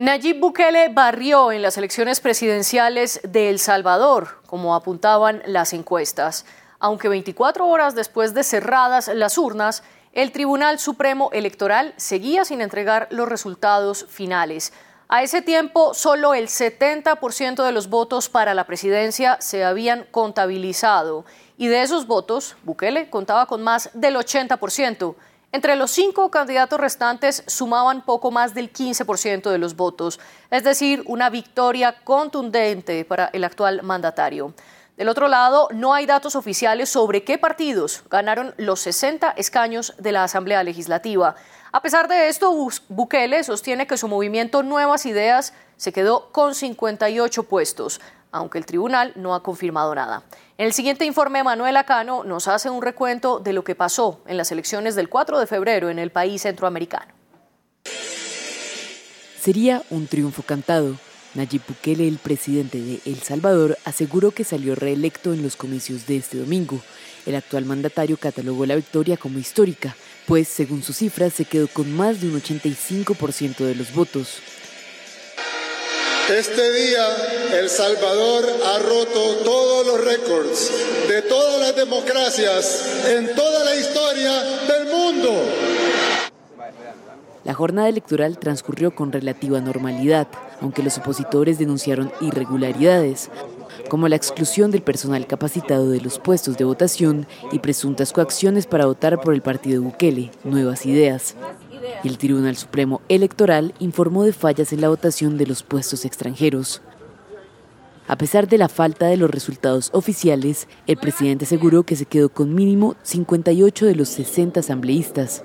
Nayib Bukele barrió en las elecciones presidenciales de El Salvador, como apuntaban las encuestas. Aunque 24 horas después de cerradas las urnas, el Tribunal Supremo Electoral seguía sin entregar los resultados finales. A ese tiempo, solo el 70% de los votos para la presidencia se habían contabilizado y de esos votos, Bukele contaba con más del 80%. Entre los cinco candidatos restantes sumaban poco más del 15% de los votos, es decir, una victoria contundente para el actual mandatario. Del otro lado, no hay datos oficiales sobre qué partidos ganaron los 60 escaños de la Asamblea Legislativa. A pesar de esto, Bukele sostiene que su movimiento Nuevas Ideas se quedó con 58 puestos, aunque el tribunal no ha confirmado nada. En el siguiente informe, Manuel Acano nos hace un recuento de lo que pasó en las elecciones del 4 de febrero en el país centroamericano. Sería un triunfo cantado. Nayib Bukele, el presidente de El Salvador, aseguró que salió reelecto en los comicios de este domingo. El actual mandatario catalogó la victoria como histórica, pues según sus cifras se quedó con más de un 85% de los votos. Este día El Salvador ha roto todos los récords de todas las democracias en toda la historia del mundo. La jornada electoral transcurrió con relativa normalidad, aunque los opositores denunciaron irregularidades, como la exclusión del personal capacitado de los puestos de votación y presuntas coacciones para votar por el partido Bukele, Nuevas Ideas el Tribunal Supremo Electoral informó de fallas en la votación de los puestos extranjeros. A pesar de la falta de los resultados oficiales, el presidente aseguró que se quedó con mínimo 58 de los 60 asambleístas.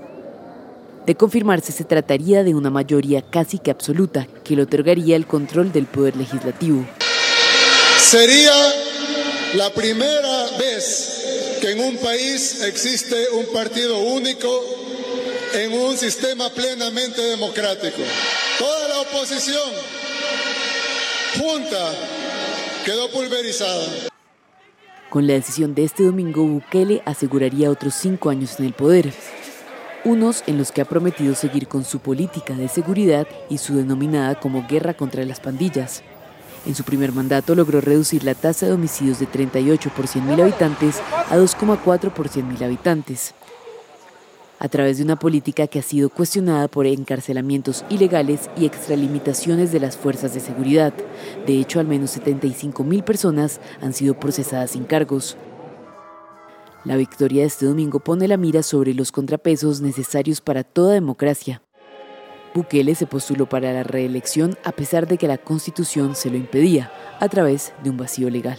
De confirmarse, se trataría de una mayoría casi que absoluta que le otorgaría el control del poder legislativo. Sería la primera vez que en un país existe un partido único en un sistema plenamente democrático. Toda la oposición junta quedó pulverizada. Con la decisión de este domingo, Bukele aseguraría otros cinco años en el poder, unos en los que ha prometido seguir con su política de seguridad y su denominada como guerra contra las pandillas. En su primer mandato logró reducir la tasa de homicidios de 38 por 100.000 habitantes a 2,4 por 100.000 habitantes a través de una política que ha sido cuestionada por encarcelamientos ilegales y extralimitaciones de las fuerzas de seguridad. De hecho, al menos 75 mil personas han sido procesadas sin cargos. La victoria de este domingo pone la mira sobre los contrapesos necesarios para toda democracia. Bukele se postuló para la reelección a pesar de que la Constitución se lo impedía, a través de un vacío legal.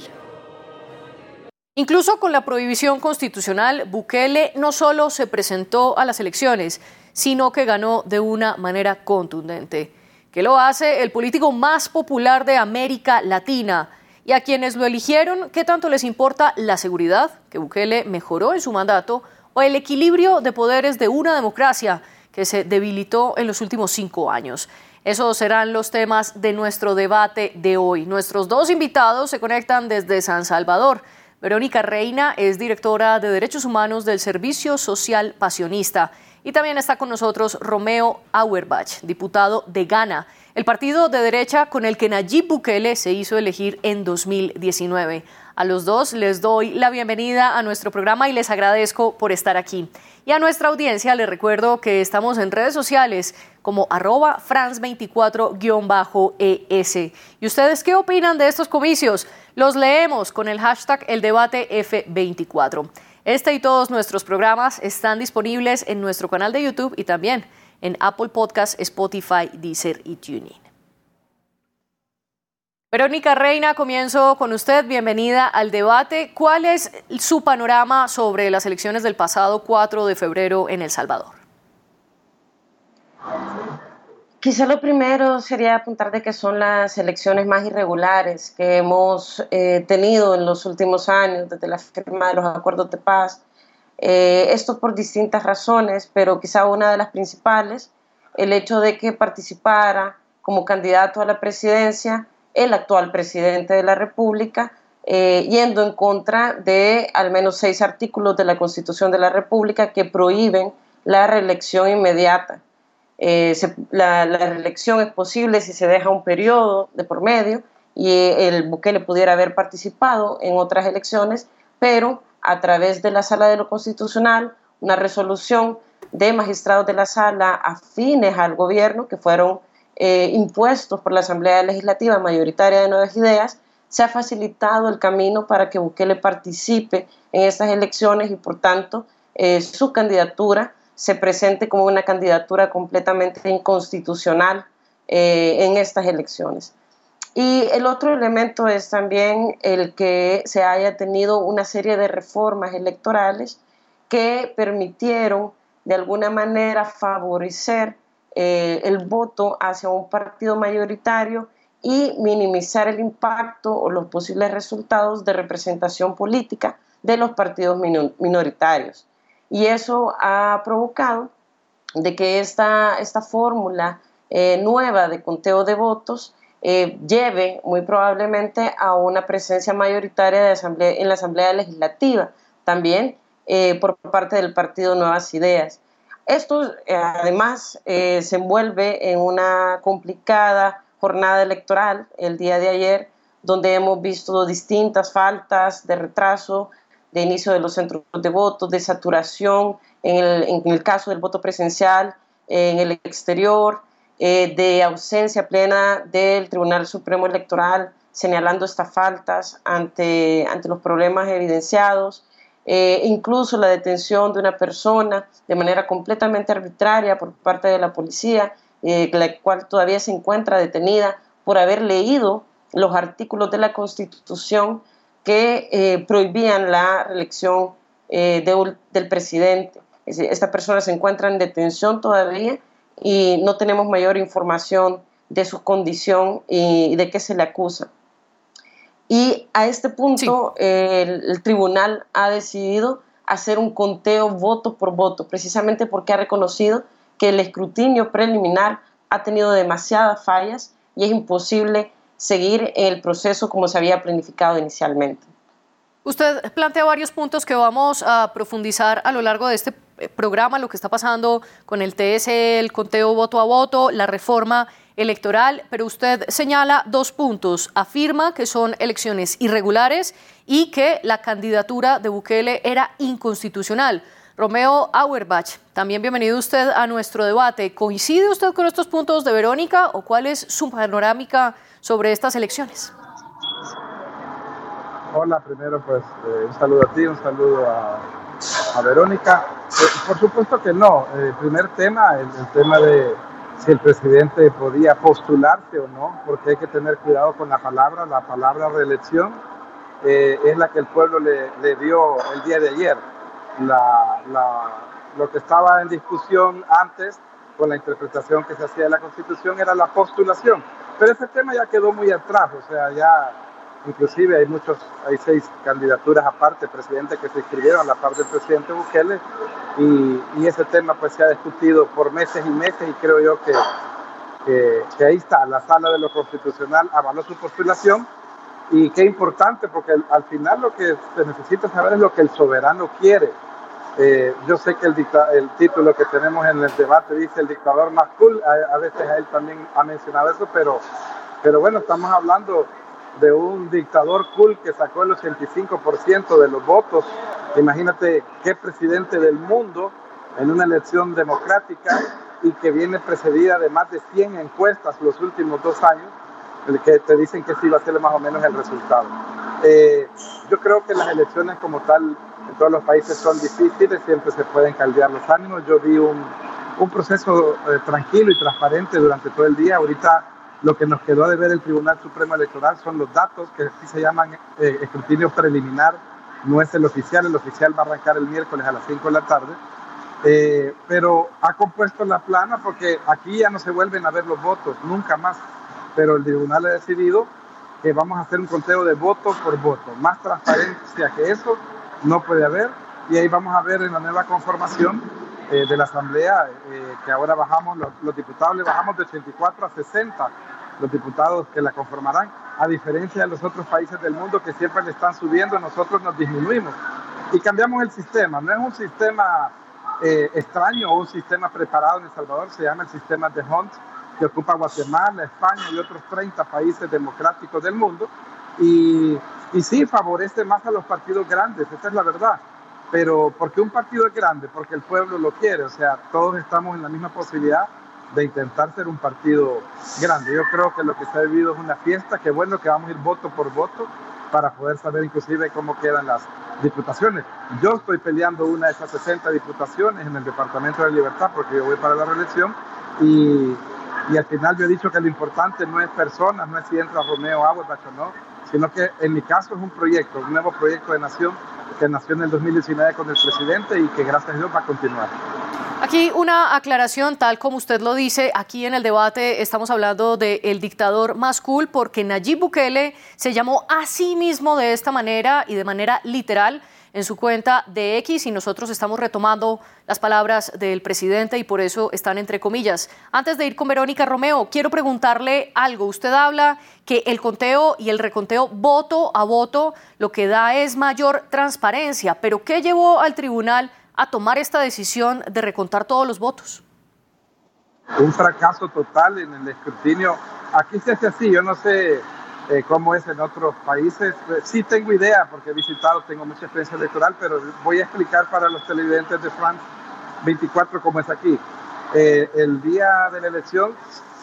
Incluso con la prohibición constitucional, Bukele no solo se presentó a las elecciones, sino que ganó de una manera contundente, que lo hace el político más popular de América Latina. Y a quienes lo eligieron, ¿qué tanto les importa la seguridad que Bukele mejoró en su mandato o el equilibrio de poderes de una democracia que se debilitó en los últimos cinco años? Esos serán los temas de nuestro debate de hoy. Nuestros dos invitados se conectan desde San Salvador. Verónica Reina es directora de Derechos Humanos del Servicio Social Pasionista. Y también está con nosotros Romeo Auerbach, diputado de Ghana, el partido de derecha con el que Nayib Bukele se hizo elegir en 2019. A los dos les doy la bienvenida a nuestro programa y les agradezco por estar aquí. Y a nuestra audiencia les recuerdo que estamos en redes sociales como arroba france24-es. ¿Y ustedes qué opinan de estos comicios? Los leemos con el hashtag el debate F24. Este y todos nuestros programas están disponibles en nuestro canal de YouTube y también en Apple Podcasts, Spotify, Deezer y TuneIn. Verónica Reina, comienzo con usted. Bienvenida al debate. ¿Cuál es su panorama sobre las elecciones del pasado 4 de febrero en El Salvador? Quizá lo primero sería apuntar de que son las elecciones más irregulares que hemos eh, tenido en los últimos años, desde la firma de los acuerdos de paz. Eh, esto por distintas razones, pero quizá una de las principales, el hecho de que participara como candidato a la presidencia el actual presidente de la República, eh, yendo en contra de al menos seis artículos de la Constitución de la República que prohíben la reelección inmediata. eh, la, reelección es posible si se deja un periodo de por medio y el Bukele pudiera haber participado en otras elecciones, pero a través de la Sala de lo Constitucional, una resolución de magistrados de la Sala afines al gobierno que fueron eh, impuestos por la Asamblea Legislativa mayoritaria de Nuevas Ideas, se ha facilitado el camino para que Bukele participe en estas elecciones y por tanto eh, su candidatura se presente como una candidatura completamente inconstitucional eh, en estas elecciones. Y el otro elemento es también el que se haya tenido una serie de reformas electorales que permitieron de alguna manera favorecer eh, el voto hacia un partido mayoritario y minimizar el impacto o los posibles resultados de representación política de los partidos minoritarios. Y eso ha provocado de que esta, esta fórmula eh, nueva de conteo de votos eh, lleve muy probablemente a una presencia mayoritaria de asamblea, en la Asamblea Legislativa, también por parte del Partido Nuevas Ideas. Esto además se envuelve en una complicada jornada electoral el día de ayer, donde hemos visto distintas faltas de retraso, de inicio de los centros de voto, de saturación en el, caso del voto presencial, en el exterior, eh, de ausencia plena del Tribunal Supremo Electoral señalando estas faltas ante, ante los problemas evidenciados, eh, incluso la detención de una persona de manera completamente arbitraria por parte de la policía, eh, la cual todavía se encuentra detenida por haber leído los artículos de la Constitución que eh, prohibían la reelección eh, del presidente. esta persona se encuentra en detención todavía y no tenemos mayor información de su condición y de qué se le acusa. Y a este punto el, tribunal ha decidido hacer un conteo voto por voto, precisamente porque ha reconocido que el escrutinio preliminar ha tenido demasiadas fallas y es imposible seguir el proceso como se había planificado inicialmente. Usted plantea varios puntos que vamos a profundizar a lo largo de este eh, programa, lo que está pasando con el TS, el conteo voto a voto, la reforma electoral, pero usted señala dos puntos. Afirma que son elecciones irregulares y que la candidatura de Bukele era inconstitucional. Romeo Auerbach, también bienvenido usted a nuestro debate. ¿Coincide usted con estos puntos de Verónica o cuál es su panorámica sobre estas elecciones? Hola, primero pues eh, un saludo a ti, un saludo a, Verónica. Eh, por supuesto que no. El primer tema, el, tema de si el presidente podía postularse o no, porque hay que tener cuidado con la palabra. La palabra reelección eh, es la que el pueblo le, le dio el día de ayer. La, la, lo que estaba en discusión antes con la interpretación que se hacía de la Constitución era la postulación. Pero ese tema ya quedó muy atrás, o sea, ya inclusive hay muchos, hay seis candidaturas aparte, presidente, que se inscribieron a la parte del presidente Bukele. Y, y, ese tema pues se ha discutido por meses y meses y creo yo que, que, ahí está, la sala de lo constitucional avaló su postulación. Y qué importante porque al final lo que se necesita saber es lo que el soberano quiere. Eh, yo sé que el, el, título que tenemos en el debate dice el dictador más cool, a, a veces él también ha mencionado eso, pero, pero bueno, estamos hablando de un dictador cool que sacó el 85% de los votos. Imagínate qué presidente del mundo en una elección democrática y que viene precedida de más de 100 encuestas los últimos dos años, el que te dicen que sí va a ser más o menos el resultado. Eh, yo creo que las elecciones como tal en todos los países son difíciles, siempre se pueden caldear los ánimos. Yo vi un, un proceso eh, tranquilo y transparente durante todo el día. Ahorita lo que nos quedó de ver el Tribunal Supremo Electoral son los datos que aquí se llaman eh, escrutinio preliminar, no es el oficial, el oficial va a arrancar el miércoles a las 5 de la tarde, eh, pero ha compuesto la plana porque aquí ya no se vuelven a ver los votos, nunca más, pero el tribunal ha decidido que vamos a hacer un conteo de voto por voto, más transparencia que eso no puede haber y ahí vamos a ver en la nueva conformación eh, de la Asamblea, eh, que ahora bajamos, los, diputados le bajamos de 84 a 60, los diputados que la conformarán, a diferencia de los otros países del mundo que siempre le están subiendo, nosotros nos disminuimos. Y cambiamos el sistema, no es un sistema eh, extraño o un sistema preparado en El Salvador, se llama el sistema de Hunt, que ocupa Guatemala, España y otros 30 países democráticos del mundo. Y, y sí, favorece más a los partidos grandes, esa es la verdad. Pero porque un partido es grande, porque el pueblo lo quiere, o sea, todos estamos en la misma posibilidad de intentar ser un partido grande. Yo creo que lo que se ha vivido es una fiesta, que bueno que vamos a ir voto por voto para poder saber inclusive cómo quedan las diputaciones. Yo estoy peleando una de esas 60 diputaciones en el Departamento de Libertad porque yo voy para la reelección y, y al final yo he dicho que lo importante no es personas, no es si entra Romeo Auerbach o no, sino que en mi caso es un proyecto, un nuevo proyecto de nación que nació en el 2019 con el presidente y que gracias a Dios va a continuar. Aquí una aclaración, tal como usted lo dice, aquí en el debate estamos hablando del dictador más cool porque Nayib Bukele se llamó a sí mismo de esta manera y de manera literal en su cuenta de X y nosotros estamos retomando las palabras del presidente y por eso están entre comillas. Antes de ir con Verónica Romeo, quiero preguntarle algo. Usted habla que el conteo y el reconteo voto a voto lo que da es mayor transparencia, pero ¿qué llevó al tribunal a tomar esta decisión de recontar todos los votos? Un fracaso total en el escrutinio. Aquí se hace así, yo no sé eh, cómo es en otros países. Eh, sí tengo idea porque he visitado, tengo mucha experiencia electoral, pero voy a explicar para los televidentes de France 24 cómo es aquí. Eh, el día de la elección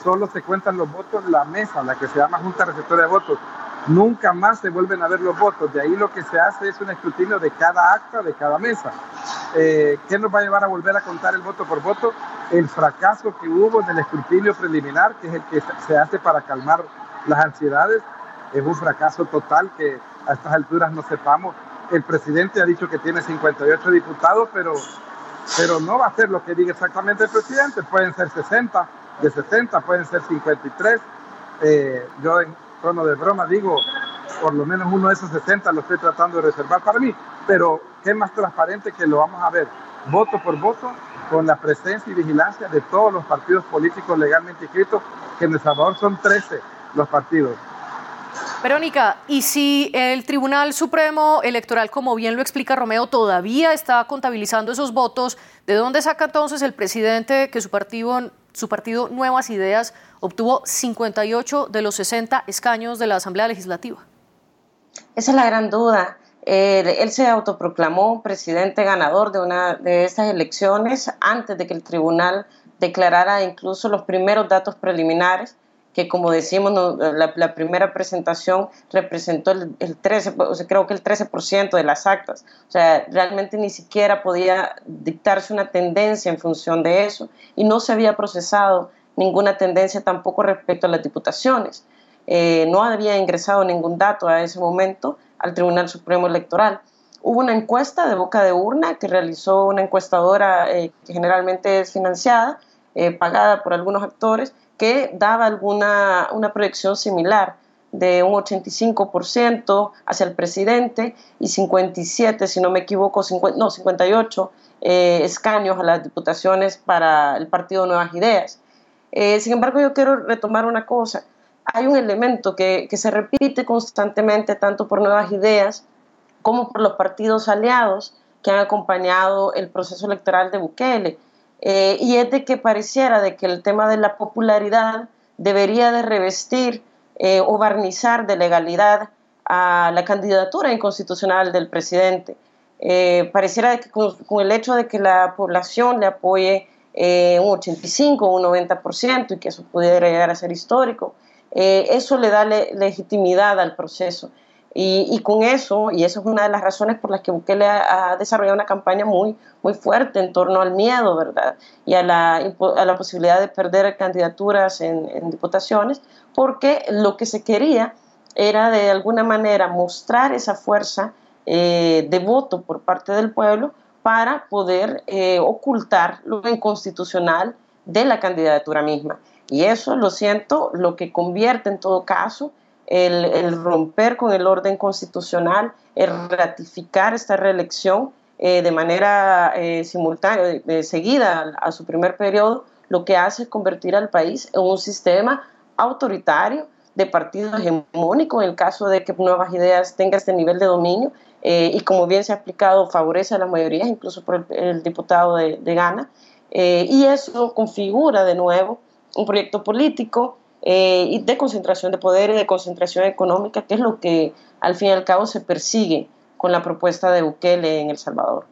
solo se cuentan los votos en la mesa, la que se llama Junta Receptora de Votos nunca más se vuelven a ver los votos. De ahí lo que se hace es un escrutinio de cada acta, de cada mesa. Eh, ¿Qué nos va a llevar a volver a contar el voto por voto? El fracaso que hubo en el escrutinio preliminar, que es el que se hace para calmar las ansiedades, es un fracaso total que a estas alturas no sepamos. El presidente ha dicho que tiene 58 diputados, pero, pero no va a ser lo que diga exactamente el presidente. Pueden ser 60, de 60 pueden ser 53. Eh, yo en, tono de broma, digo, por lo menos uno de esos 60 lo estoy tratando de reservar para mí, pero qué más transparente que lo vamos a ver voto por voto con la presencia y vigilancia de todos los partidos políticos legalmente inscritos, que en El Salvador son 13 los partidos. Verónica, ¿y si el Tribunal Supremo Electoral, como bien lo explica Romeo, todavía está contabilizando esos votos, ¿de dónde saca entonces el presidente que su partido, su partido Nuevas Ideas obtuvo 58 de los 60 escaños de la Asamblea Legislativa. Esa es la gran duda. él se autoproclamó presidente ganador de una de estas elecciones antes de que el tribunal declarara incluso los primeros datos preliminares, que como decimos, la, primera presentación representó el, 13, creo que el 13% de las actas. O sea, realmente ni siquiera podía dictarse una tendencia en función de eso y no se había procesado ninguna tendencia tampoco respecto a las diputaciones. Eh, no había ingresado ningún dato a ese momento al Tribunal Supremo Electoral. Hubo una encuesta de boca de urna que realizó una encuestadora eh, que generalmente es financiada, eh, pagada por algunos actores, que daba alguna una proyección similar de un 85% hacia el presidente y 57, si no me equivoco, 50, no, 58 escaños a las diputaciones para el Partido Nuevas Ideas. Eh, sin embargo, yo quiero retomar una cosa. Hay un elemento que, se repite constantemente tanto por nuevas ideas como por los partidos aliados que han acompañado el proceso electoral de Bukele. Eh, y es de que pareciera de que el tema de la popularidad debería de revestir eh, o barnizar de legalidad a la candidatura inconstitucional del presidente. pareciera que con, el hecho de que la población le apoye eh, un 85 un 90% y que eso pudiera llegar a ser histórico. Eh, eso le da legitimidad al proceso. Y, con eso, y eso es una de las razones por las que Bukele ha, desarrollado una campaña muy, muy fuerte en torno al miedo, ¿verdad? Y a la, a la posibilidad de perder candidaturas en, diputaciones, porque lo que se quería era de alguna manera mostrar esa fuerza eh, de voto por parte del pueblo para poder eh, ocultar lo inconstitucional de la candidatura misma. Y eso, lo siento, lo que convierte en todo caso el, romper con el orden constitucional, el ratificar esta reelección eh, de manera eh, simultánea, seguida a, su primer periodo, lo que hace es convertir al país en un sistema autoritario de partido hegemónico en el caso de que Nuevas Ideas tenga este nivel de dominio eh, y como bien se ha explicado, favorece a las mayorías, incluso por el, diputado de, Ghana, eh, y eso configura de nuevo un proyecto político eh, de concentración de poder y de concentración económica, que es lo que al fin y al cabo se persigue con la propuesta de Bukele en El Salvador.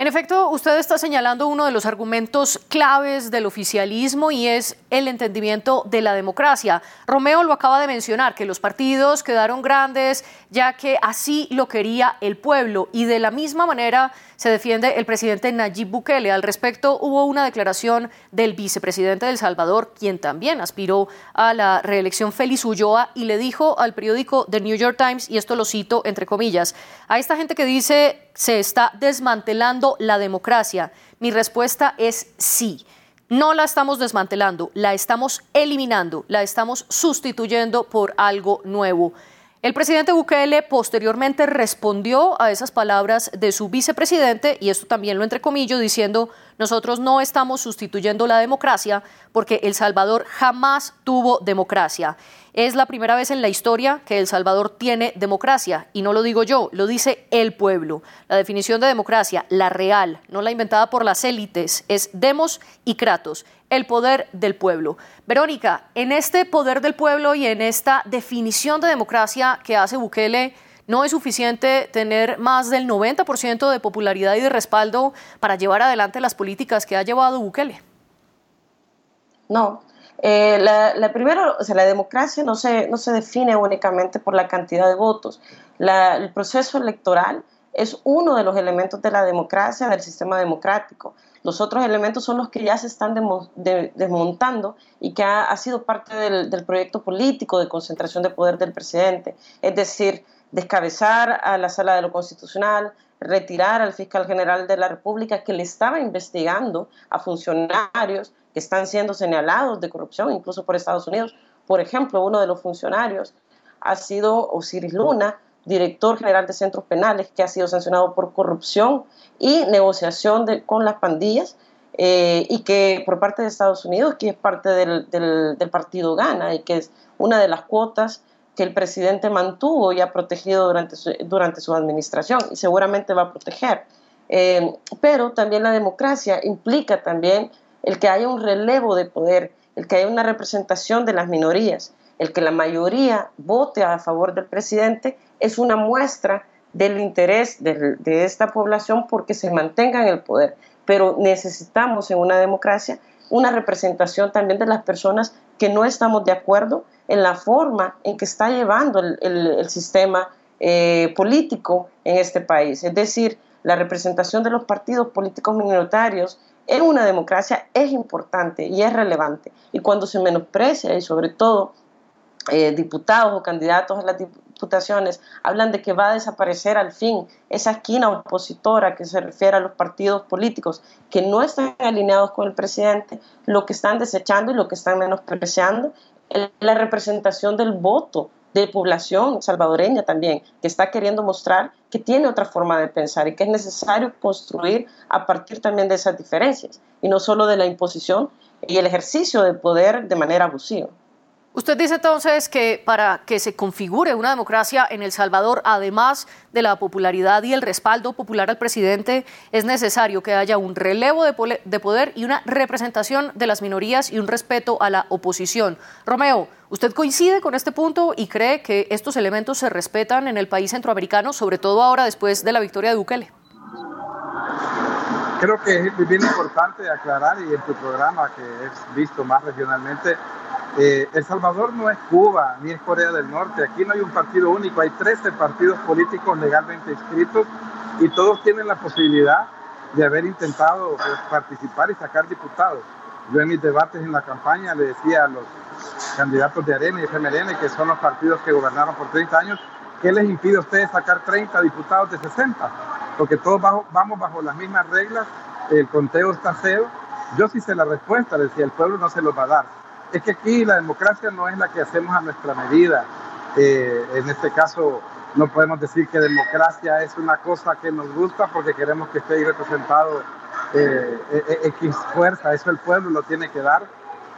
En efecto, usted está señalando uno de los argumentos claves del oficialismo y es el entendimiento de la democracia. Romeo lo acaba de mencionar, que los partidos quedaron grandes ya que así lo quería el pueblo y de la misma manera se defiende el presidente Nayib Bukele. Al respecto, hubo una declaración del vicepresidente de El Salvador, quien también aspiró a la reelección, Félix Ulloa, y le dijo al periódico The New York Times, y esto lo cito entre comillas, a esta gente que dice se está desmantelando la democracia, mi respuesta es sí. No la estamos desmantelando, la estamos eliminando, la estamos sustituyendo por algo nuevo. El presidente Bukele posteriormente respondió a esas palabras de su vicepresidente, y esto también lo entrecomillo, diciendo, nosotros no estamos sustituyendo la democracia porque El Salvador jamás tuvo democracia. Es la primera vez en la historia que El Salvador tiene democracia, y no lo digo yo, lo dice el pueblo. La definición de democracia, la real, no la inventada por las élites, es demos y kratos, el poder del pueblo. Verónica, en este poder del pueblo y en esta definición de democracia que hace Bukele, ¿no es suficiente tener más del 90% de popularidad y de respaldo para llevar adelante las políticas que ha llevado Bukele? No, eh, la, primero, o sea, la democracia no se, no se define únicamente por la cantidad de votos. el proceso electoral es uno de los elementos de la democracia, del sistema democrático. Los otros elementos son los que ya se están desmontando y que ha, sido parte del, proyecto político de concentración de poder del presidente. Es decir, descabezar a la sala de lo constitucional, retirar al fiscal general de la República que le estaba investigando a funcionarios que están siendo señalados de corrupción, incluso por Estados Unidos. Por ejemplo, uno de los funcionarios ha sido Osiris Luna, director general de centros penales, que ha sido sancionado por corrupción y negociación con las pandillas, eh, y que por parte de Estados Unidos, que es parte del, del, partido Gana y que es una de las cuotas que el presidente mantuvo y ha protegido durante su, durante su administración y seguramente va a proteger. Eh, pero también la democracia implica también el que haya un relevo de poder, el que haya una representación de las minorías, el que la mayoría vote a favor del presidente es una muestra del interés de, de esta población porque se mantenga en el poder. Pero necesitamos en una democracia una representación también de las personas que no estamos de acuerdo en la forma en que está llevando el, sistema eh, político en este país. Es decir, la representación de los partidos políticos minoritarios en una democracia es importante y es relevante. Y cuando se menosprecia, y sobre todo eh, diputados o candidatos a las diputaciones hablan de que va a desaparecer al fin esa esquina opositora que se refiere a los partidos políticos que no están alineados con el presidente, lo que están desechando y lo que están menospreciando la representación del voto de población salvadoreña también, que está queriendo mostrar que tiene otra forma de pensar y que es necesario construir a partir también de esas diferencias y no solo de la imposición y el ejercicio del poder de manera abusiva. Usted dice entonces que para que se configure una democracia en El Salvador, además de la popularidad y el respaldo popular al presidente, es necesario que haya un relevo de poder y una representación de las minorías y un respeto a la oposición. Romeo, ¿usted coincide con este punto y cree que estos elementos se respetan en el país centroamericano, sobre todo ahora después de la victoria de Bukele? Creo que es bien importante aclarar y en tu programa que es visto más regionalmente eh, el Salvador no es Cuba ni es Corea del Norte. Aquí no hay un partido único, hay 13 partidos políticos legalmente inscritos y todos tienen la posibilidad de haber intentado pues, participar y sacar diputados. Yo en mis debates en la campaña le decía a los candidatos de Arena y FMLN, que son los partidos que gobernaron por 30 años, ¿qué les impide a ustedes sacar 30 diputados de 60? Porque todos vamos bajo las mismas reglas, el conteo está cero. Yo sí sé la respuesta, decía, el pueblo no se los va a dar es que aquí la democracia no es la que hacemos a nuestra medida. Eh, en este caso, no podemos decir que democracia es una cosa que nos gusta porque queremos que esté representado eh, eh, X fuerza, eso el pueblo lo tiene que dar.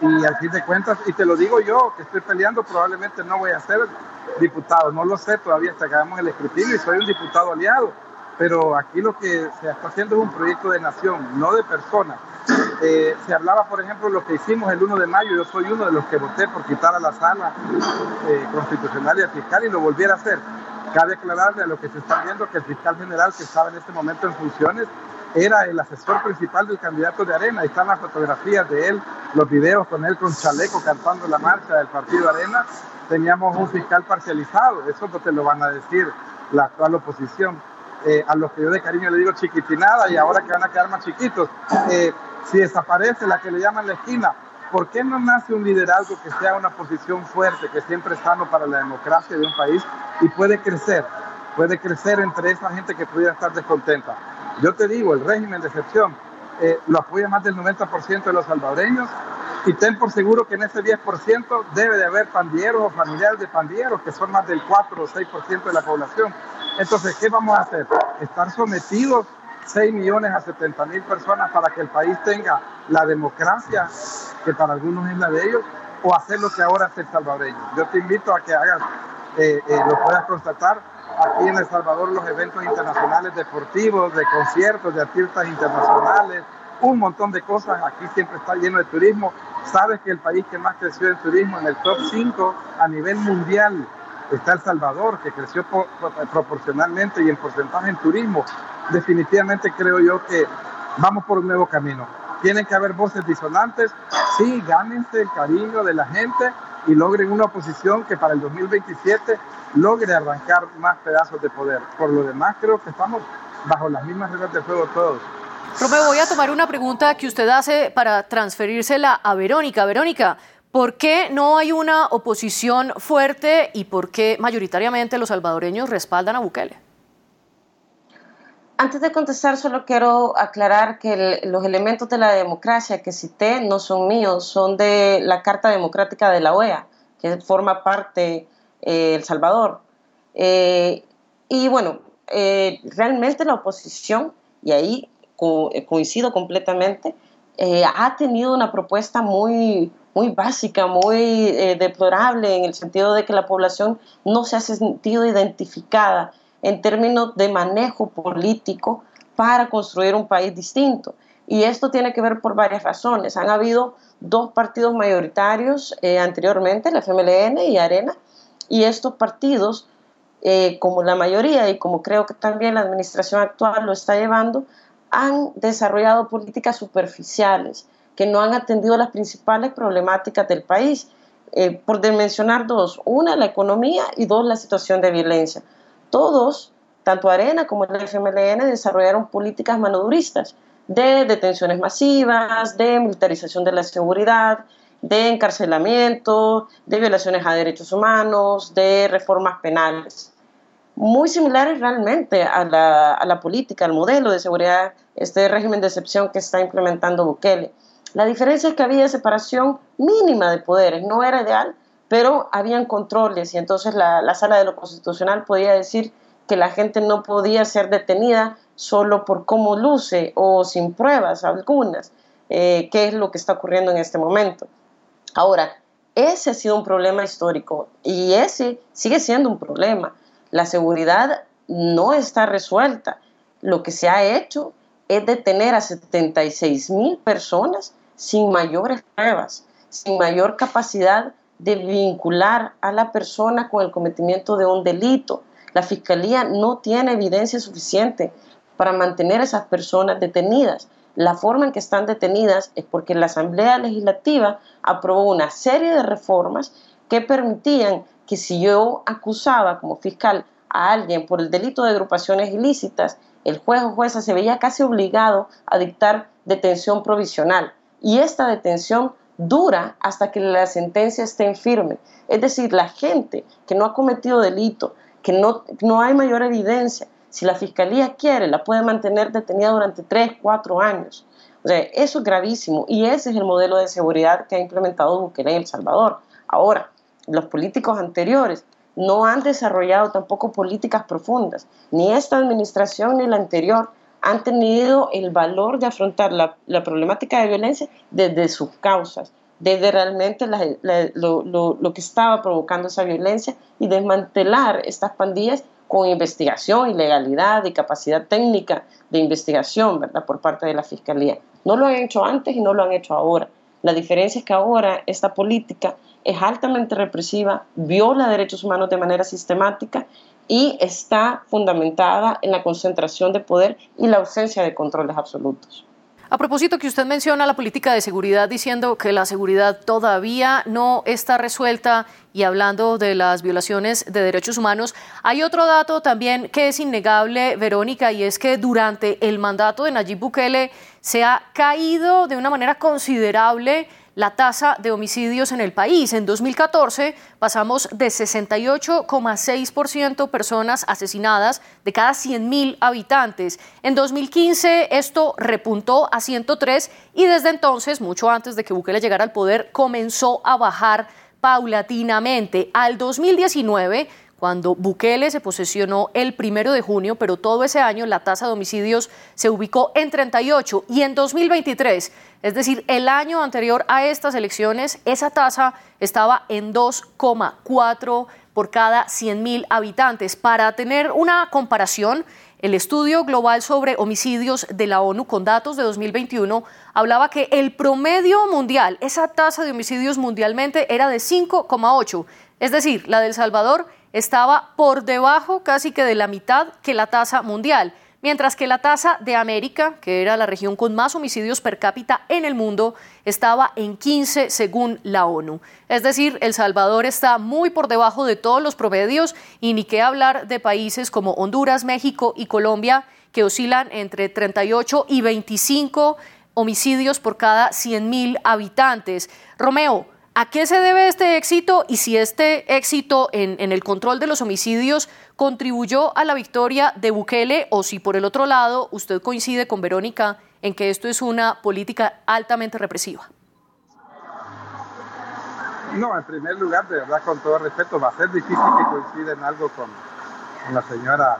y al fin de cuentas, y te lo digo yo, que estoy peleando, probablemente no voy a ser diputado, no lo sé todavía hasta que hagamos el escrutinio y soy un diputado aliado, pero aquí lo que se está haciendo es un proyecto de nación, no de personas. Eh, se hablaba, por ejemplo, lo que hicimos el 1 de mayo, yo soy uno de los que voté por quitar a la sala eh, constitucional y al fiscal y lo volviera a hacer. Cabe aclararle a lo que se está viendo que el fiscal general que estaba en este momento en funciones era el asesor principal del candidato de Arena. Ahí están las fotografías de él, los videos con él con chaleco cantando la marcha del partido Arena. Teníamos un fiscal parcializado, eso no te lo van a decir la actual oposición. Eh, a los que yo de cariño le digo chiquitinada y ahora que van a quedar más chiquitos. Eh, si desaparece la que le llaman la esquina, ¿por qué no nace un liderazgo que sea una posición fuerte, que siempre es sano para la democracia de un país y puede crecer? Puede crecer entre esa gente que pudiera estar descontenta. Yo te digo, el régimen de excepción eh, lo apoya más del 90% de los salvadoreños y ten por seguro que en ese 10% debe de haber pandilleros o familiares de pandilleros, que son más del 4 o 6% de la población. Entonces, ¿qué vamos a hacer? Estar sometidos 6 millones a 70 mil personas para que el país tenga la democracia, que para algunos es la de ellos, o hacer lo que ahora hace el salvadoreño. Yo te invito a que hagas, eh, eh, lo puedas constatar, aquí en El Salvador los eventos internacionales deportivos, de conciertos, de artistas internacionales, un montón de cosas. Aquí siempre está lleno de turismo. Sabes que el país que más creció en turismo, en el top 5 a nivel mundial, está El Salvador, que creció proporcionalmente y en porcentaje en turismo. Definitivamente creo yo que vamos por un nuevo camino. Tienen que haber voces disonantes. Sí, gánense el cariño de la gente y logren una oposición que para el 2027 logre arrancar más pedazos de poder. Por lo demás, creo que estamos bajo las mismas reglas de juego todos. Pero me voy a tomar una pregunta que usted hace para transferírsela a Verónica. Verónica, ¿por qué no hay una oposición fuerte y por qué mayoritariamente los salvadoreños respaldan a Bukele? Antes de contestar, solo quiero aclarar que los elementos de la democracia que cité no son míos, son de la Carta Democrática de la OEA, que forma parte eh, El Salvador. Eh, y bueno, eh, realmente la oposición, y ahí coincido completamente, ha tenido una propuesta muy, muy básica, muy deplorable en el sentido de que la población no se ha sentido identificada en términos de manejo político para construir un país distinto. Y esto tiene que ver por varias razones. Han habido dos partidos mayoritarios anteriormente, el FMLN y Arena, y estos partidos, eh, como la mayoría y como creo que también la administración actual lo está llevando, han desarrollado políticas superficiales que no han atendido las principales problemáticas del país. Eh, por mencionar dos, una la economía y dos la situación de violencia. Todos, tanto Arena como el FMLN, desarrollaron políticas manoduristas de detenciones masivas, de militarización de la seguridad, de encarcelamiento, de violaciones a derechos humanos, de reformas penales. Muy similares realmente a la, a la política, al modelo de seguridad, este régimen de excepción que está implementando Bukele. La diferencia es que había separación mínima de poderes, no era ideal, pero habían controles y entonces la, la, sala de lo constitucional podía decir que la gente no podía ser detenida solo por cómo luce o sin pruebas algunas, eh, que es lo que está ocurriendo en este momento. Ahora, ese ha sido un problema histórico y ese sigue siendo un problema. La seguridad no está resuelta. Lo que se ha hecho es detener a 76 mil personas sin mayores pruebas, sin mayor capacidad de vincular a la persona con el cometimiento de un delito. La fiscalía no tiene evidencia suficiente para mantener a esas personas detenidas. La forma en que están detenidas es porque la Asamblea Legislativa aprobó una serie de reformas que permitían que si yo acusaba como fiscal a alguien por el delito de agrupaciones ilícitas, el juez o jueza se veía casi obligado a dictar detención provisional. Y esta detención dura hasta que la sentencia esté firme. Es decir, la gente que no ha cometido delito, que no, no hay mayor evidencia, si la fiscalía quiere, la puede mantener detenida durante 3, 4 años. O sea, eso es gravísimo y ese es el modelo de seguridad que ha implementado Bukele en El Salvador. Ahora, los políticos anteriores no han desarrollado tampoco políticas profundas. Ni esta administración ni la anterior han tenido el valor de afrontar la, la problemática de violencia desde sus causas. desde realmente lo, que estaba provocando esa violencia y desmantelar estas pandillas con investigación y legalidad y capacidad técnica de investigación, ¿verdad?, por parte de la Fiscalía. No lo han hecho antes y no lo han hecho ahora. La diferencia es que ahora esta política es altamente represiva, viola derechos humanos de manera sistemática y está fundamentada en la concentración de poder y la ausencia de controles absolutos. A propósito que usted menciona la política de seguridad diciendo que la seguridad todavía no está resuelta y hablando de las violaciones de derechos humanos, hay otro dato también que es innegable, Verónica, y es que durante el mandato de Nayib Bukele se ha caído de una manera considerable la tasa de homicidios en el país. En 2014 pasamos de 68,6% personas asesinadas de cada 100.000 habitantes. En 2015 esto repuntó a 103 y desde entonces, mucho antes de que Bukele llegara al poder, comenzó a bajar paulatinamente. Al 2019 cuando Bukele se posesionó el primero de junio, pero todo ese año la tasa de homicidios se ubicó en 38 y en 2023, es decir, el año anterior a estas elecciones, esa tasa estaba en 2,4 por cada 100.000 habitantes. Para tener una comparación, el estudio global sobre homicidios de la ONU con datos de 2021 hablaba que el promedio mundial, esa tasa de homicidios mundialmente era de 5,8, es decir, la del Salvador estaba por debajo casi que de la mitad que la tasa mundial, mientras que la tasa de América, que era la región con más homicidios per cápita en el mundo, estaba en 15 según la ONU. Es decir, El Salvador está muy por debajo de todos los promedios y ni qué hablar de países como Honduras, México y Colombia, que oscilan entre 38 y 25 homicidios por cada 100.000 habitantes. Romeo, ¿A qué se debe este éxito y si este éxito en, el control de los homicidios contribuyó a la victoria de Bukele o si por el otro lado usted coincide con Verónica en que esto es una política altamente represiva? No, en primer lugar, de verdad, con todo respeto, va a ser difícil que coincida en algo con, con la señora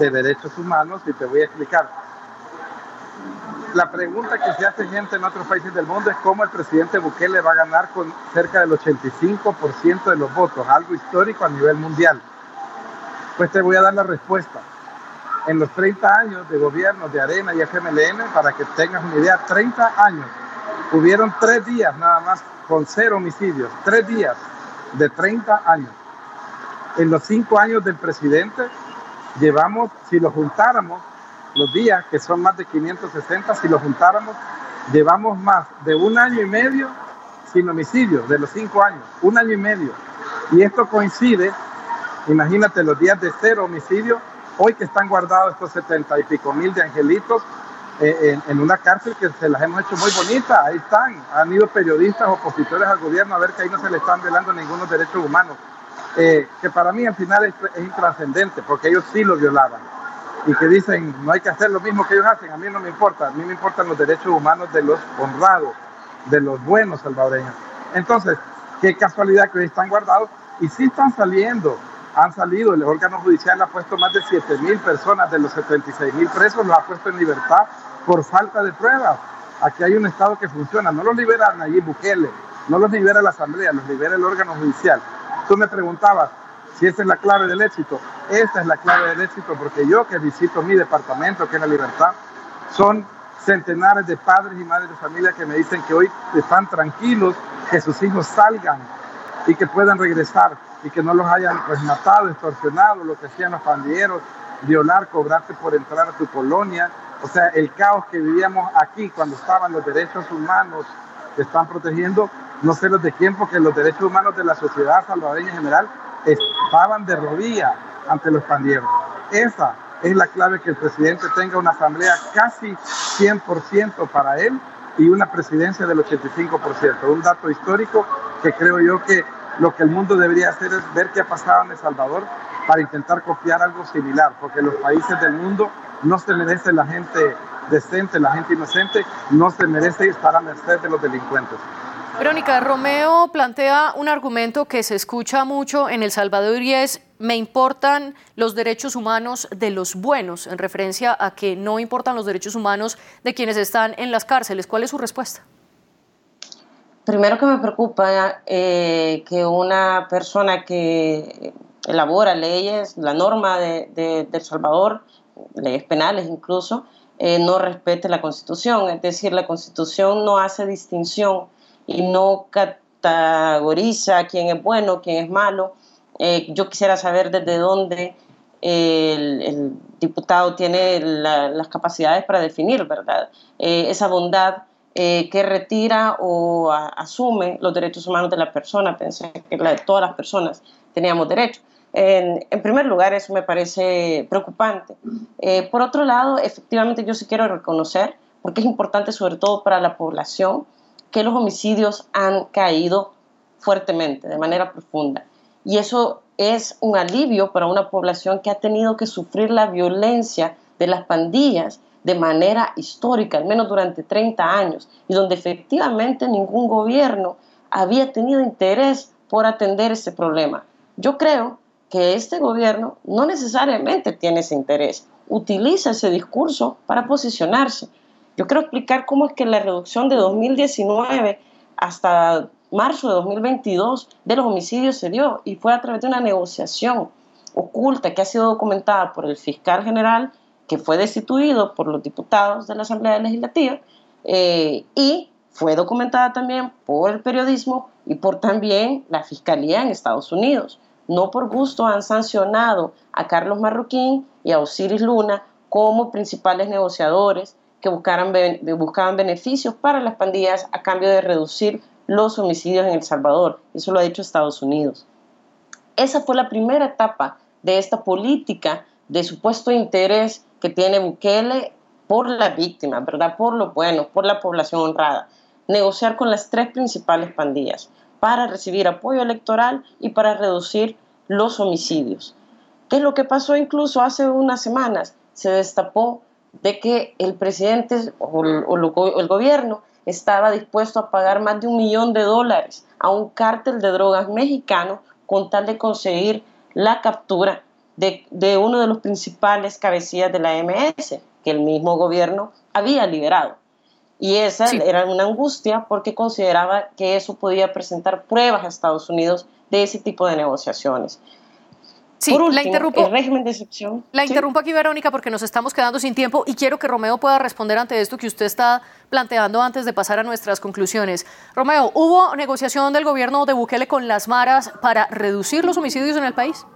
de derechos humanos y te voy a explicar la pregunta que se hace gente en otros países del mundo es cómo el presidente Bukele va a ganar con cerca del 85% de los votos, algo histórico a nivel mundial. Pues te voy a dar la respuesta. En los 30 años de gobierno de Arena y FMLN, para que tengas una idea, 30 años, hubieron tres días nada más con cero homicidios, tres días de 30 años. En los cinco años del presidente, llevamos, si lo juntáramos, los días, que son más de 560, si lo juntáramos, llevamos más de un año y medio sin homicidio, de los cinco años, un año y medio. Y esto coincide, imagínate los días de cero homicidio, hoy que están guardados estos setenta y pico mil de angelitos eh, en, una cárcel que se las hemos hecho muy bonita, ahí están, han ido periodistas opositores al gobierno a ver que ahí no se le están violando ningunos derechos humanos, eh, que para mí al final es, es intrascendente, porque ellos sí lo violaban y que dicen no hay que hacer lo mismo que ellos hacen, a mí no me importa, a mí me importan los derechos humanos de los honrados, de los buenos salvadoreños. Entonces, qué casualidad que hoy están guardados y sí están saliendo, han salido, el órgano judicial ha puesto más de 7 mil personas de los 76 mil presos, los ha puesto en libertad por falta de pruebas. Aquí hay un Estado que funciona, no los libera Nayib Bukele, no los libera la Asamblea, los libera el órgano judicial. Tú me preguntabas, si esa es la clave del éxito, esta es la clave del éxito porque yo que visito mi departamento, que es la libertad, son centenares de padres y madres de familia que me dicen que hoy están tranquilos, que sus hijos salgan y que puedan regresar y que no los hayan pues, matado, extorsionado, lo que hacían los pandilleros, violar, cobrarte por entrar a tu colonia. O sea, el caos que vivíamos aquí cuando estaban los derechos humanos que están protegiendo, no sé los de quién, porque los derechos humanos de la sociedad salvadoreña en general estaban de rodillas ante los pandilleros. Esa es la clave que el presidente tenga una asamblea casi 100% para él y una presidencia del 85%. Un dato histórico que creo yo que lo que el mundo debería hacer es ver qué ha pasado en El Salvador para intentar copiar algo similar, porque los países del mundo no se merece la gente decente, la gente inocente, no se merece estar a merced de los delincuentes. Verónica, Romeo plantea un argumento que se escucha mucho en El Salvador y es, me importan los derechos humanos de los buenos, en referencia a que no importan los derechos humanos de quienes están en las cárceles. ¿Cuál es su respuesta? Primero que me preocupa eh, que una persona que elabora leyes, la norma de, El Salvador, leyes penales incluso, eh, no respete la Constitución. Es decir, la Constitución no hace distinción y no categoriza quién es bueno, quién es malo. Eh, yo quisiera saber desde dónde el, diputado tiene las capacidades para definir, ¿verdad? esa bondad eh, que retira o asume los derechos humanos de la persona. Pensé que la de todas las personas teníamos derecho. En, primer lugar, eso me parece preocupante. Eh, por otro lado, efectivamente yo sí quiero reconocer, porque es importante sobre todo para la población, que los homicidios han caído fuertemente, de manera profunda. Y eso es un alivio para una población que ha tenido que sufrir la violencia de las pandillas de manera histórica, al menos durante 30 años, y donde efectivamente ningún gobierno había tenido interés por atender ese problema. Yo creo que este gobierno no necesariamente tiene ese interés, utiliza ese discurso para posicionarse. Yo quiero explicar cómo es que la reducción de 2019 hasta marzo de 2022 de los homicidios se dio y fue a través de una negociación oculta que ha sido documentada por el fiscal general que fue destituido por los diputados de la Asamblea Legislativa eh, y fue documentada también por el periodismo y por también la Fiscalía en Estados Unidos. No por gusto han sancionado a Carlos Marroquín y a Osiris Luna como principales negociadores que buscaran, buscaban beneficios para las pandillas a cambio de reducir los homicidios en El Salvador. Eso lo ha dicho Estados Unidos. Esa fue la primera etapa de esta política de supuesto interés que tiene Bukele por la víctima, ¿verdad? Por lo bueno, por la población honrada. Negociar con las tres principales pandillas para recibir apoyo electoral y para reducir los homicidios. ¿Qué es lo que pasó incluso hace unas semanas? Se destapó de que el presidente o, el gobierno estaba dispuesto a pagar más de un millón de dólares a un cártel de drogas mexicano con tal de conseguir la captura de, uno de los principales cabecillas de la MS, que el mismo gobierno había liberado. Y esa era una angustia porque consideraba que eso podía presentar pruebas a Estados Unidos de ese tipo de negociaciones. Sí, Por último, la interrumpo. El régimen de excepción. La interrumpo aquí, Verónica, porque nos estamos quedando sin tiempo y quiero que Romeo pueda responder ante esto que usted está planteando antes de pasar a nuestras conclusiones. Romeo, ¿hubo negociación del gobierno de Bukele con las maras para reducir los homicidios en el país?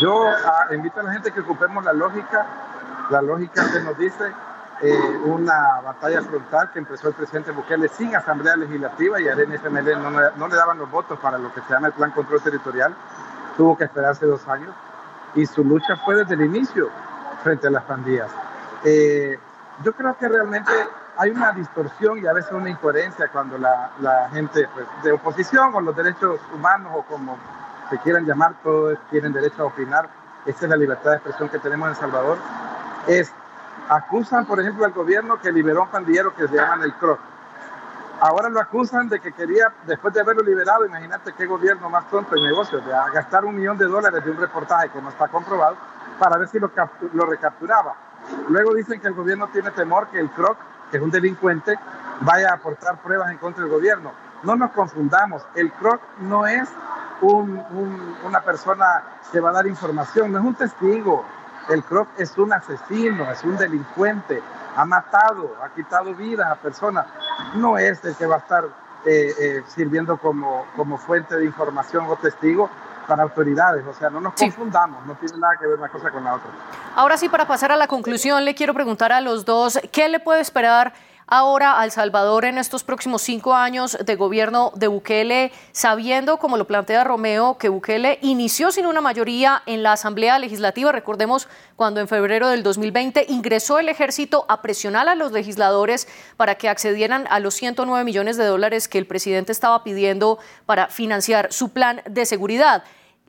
Yo ah, invito a la gente que ocupemos la lógica, la lógica que nos dice eh, una batalla frontal que empezó el presidente Bukele sin asamblea legislativa y Arena FML no, no, le daban los votos para lo que se llama el plan control territorial. Tuvo que esperarse dos años y su lucha fue desde el inicio frente a las pandillas. Eh, yo creo que realmente hay una distorsión y a veces una incoherencia cuando la, la gente pues, de oposición con los derechos humanos o como se quieran llamar, todos tienen derecho a opinar. Esa es la libertad de expresión que tenemos en El Salvador. Es, acusan, por ejemplo, al gobierno que liberó a un pandillero que se llaman el CROC. Ahora lo acusan de que quería, después de haberlo liberado, imagínate qué gobierno más tonto en negocios, de gastar un millón de dólares de un reportaje que no está comprobado para ver si lo, lo recapturaba. Luego dicen que el gobierno tiene temor que el CROC, que es un delincuente, vaya a aportar pruebas en contra del gobierno. No nos confundamos, el CROC no es una persona que va a dar información, no es un testigo. El Croc es un asesino, es un delincuente, ha matado, ha quitado vidas a personas. No es el que va a estar eh, eh, sirviendo como, como fuente de información o testigo para autoridades. O sea, no nos confundamos, no tiene nada que ver una cosa con la otra. Ahora sí, para pasar a la conclusión, le quiero preguntar a los dos, ¿qué le puede esperar? Ahora al Salvador en estos próximos cinco años de gobierno de Bukele, sabiendo, como lo plantea Romeo, que Bukele inició sin una mayoría en la Asamblea Legislativa. Recordemos cuando en febrero del 2020 ingresó el ejército a presionar a los legisladores para que accedieran a los 109 millones de dólares que el presidente estaba pidiendo para financiar su plan de seguridad.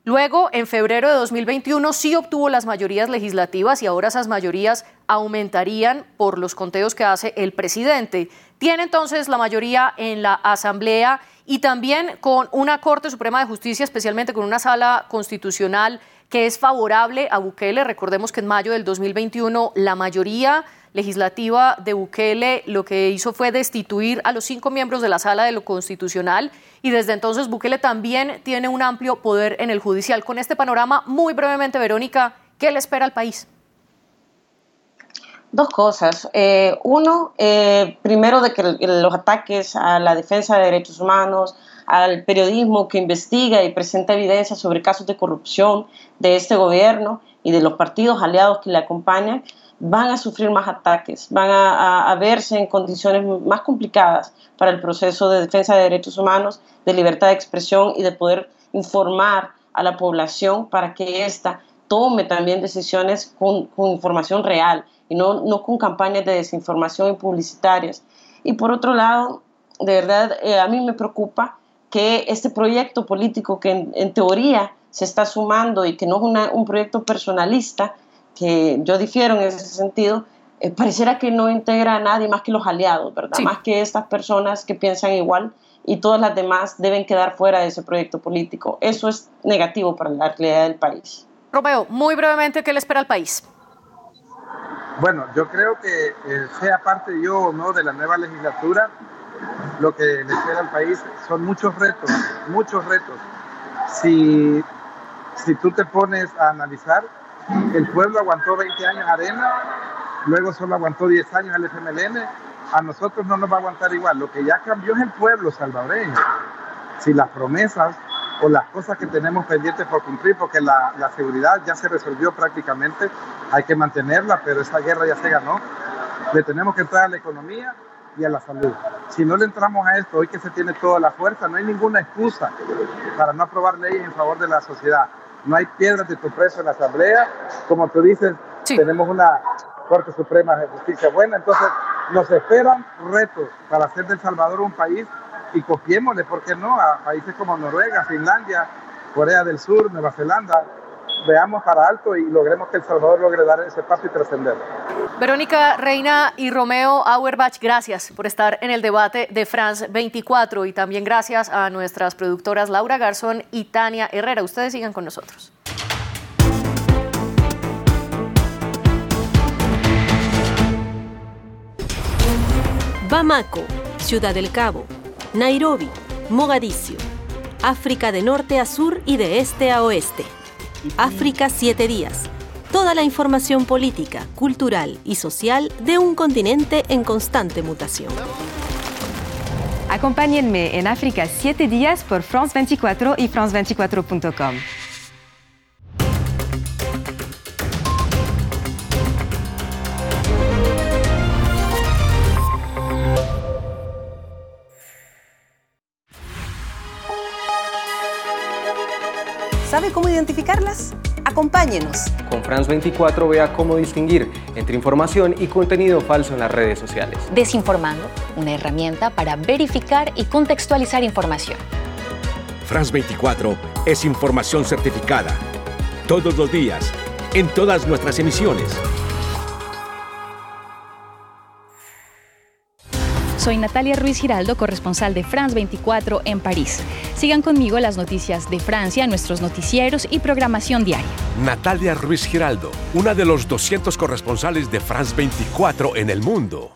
Luego, en febrero de 2021, sí obtuvo las mayorías legislativas y ahora esas mayorías aumentarían por los conteos que hace el presidente. Tiene entonces la mayoría en la Asamblea y también con una Corte Suprema de Justicia, especialmente con una sala constitucional que es favorable a Bukele. Recordemos que en mayo del 2021 la mayoría legislativa de Bukele lo que hizo fue destituir a los cinco miembros de la sala de lo constitucional y desde entonces Bukele también tiene un amplio poder en el judicial. Con este panorama, muy brevemente, Verónica, ¿qué le espera al país? Dos cosas. Eh, uno, eh, primero de que los ataques a la defensa de derechos humanos, al periodismo que investiga y presenta evidencia sobre casos de corrupción de este gobierno y de los partidos aliados que le acompañan, van a sufrir más ataques, van a, verse en condiciones más complicadas para el proceso de defensa de derechos humanos, de libertad de expresión y de poder informar a la población para que ésta tome también decisiones con, información real y no, no, con campañas de desinformación y publicitarias. Y por otro lado, de verdad, eh, a mí me preocupa que este proyecto político que en, teoría se está sumando y que no es un proyecto personalista, que yo difiero en ese sentido, eh, pareciera que no integra a nadie más que los aliados, ¿verdad? Más que estas personas que piensan igual y todas las demás deben quedar fuera de ese proyecto político. Eso es negativo para la realidad del país. Romeo, muy brevemente, ¿qué le espera al país? Bueno, yo creo que sea parte yo o no de la nueva legislatura, lo que le espera al país son muchos retos, muchos retos. Si, si tú te pones a analizar, el pueblo aguantó 20 años arena, luego solo aguantó 10 años el FMLN. A nosotros no nos va a aguantar igual. Lo que ya cambió es el pueblo salvadoreño. Si las promesas o las cosas que tenemos pendientes por cumplir, porque la, la seguridad ya se resolvió prácticamente, hay que mantenerla, pero esa guerra ya se ganó. Le tenemos que entrar a la economía y a la salud. Si no le entramos a esto, hoy que se tiene toda la fuerza, no hay ninguna excusa para no aprobar leyes en favor de la sociedad no hay piedras de tu preso en la Asamblea. Como tú dices, tenemos una Corte Suprema de Justicia buena, entonces nos esperan retos para hacer de El Salvador un país y copiémosle, ¿por qué no? A países como Noruega, Finlandia, Corea del Sur, Nueva Zelanda, veamos para alto y logremos que El Salvador logre dar ese paso y trascender. Verónica Reina y Romeo Auerbach, gracias por estar en el debate de France 24 y también gracias a nuestras productoras Laura Garzón y Tania Herrera. Ustedes sigan con nosotros. Bamako, Ciudad del Cabo, Nairobi, Mogadiscio, África de norte a sur y de este a oeste. África 7 días. Toda la información política, cultural y social de un continente en constante mutación. Acompáñenme en África 7 días por France 24 y france24.com. ¿Sabe cómo identificarlas? Acompáñenos. Con France 24 vea cómo distinguir entre información y contenido falso en las redes sociales. Desinformando, una herramienta para verificar y contextualizar información. France 24 es información certificada. Todos los días, en todas nuestras emisiones. Soy Natalia Ruiz Giraldo, corresponsal de France 24 en París. Sigan conmigo las noticias de Francia, nuestros noticieros y programación diaria. Natalia Ruiz Giraldo, una de los 200 corresponsales de France 24 en el mundo.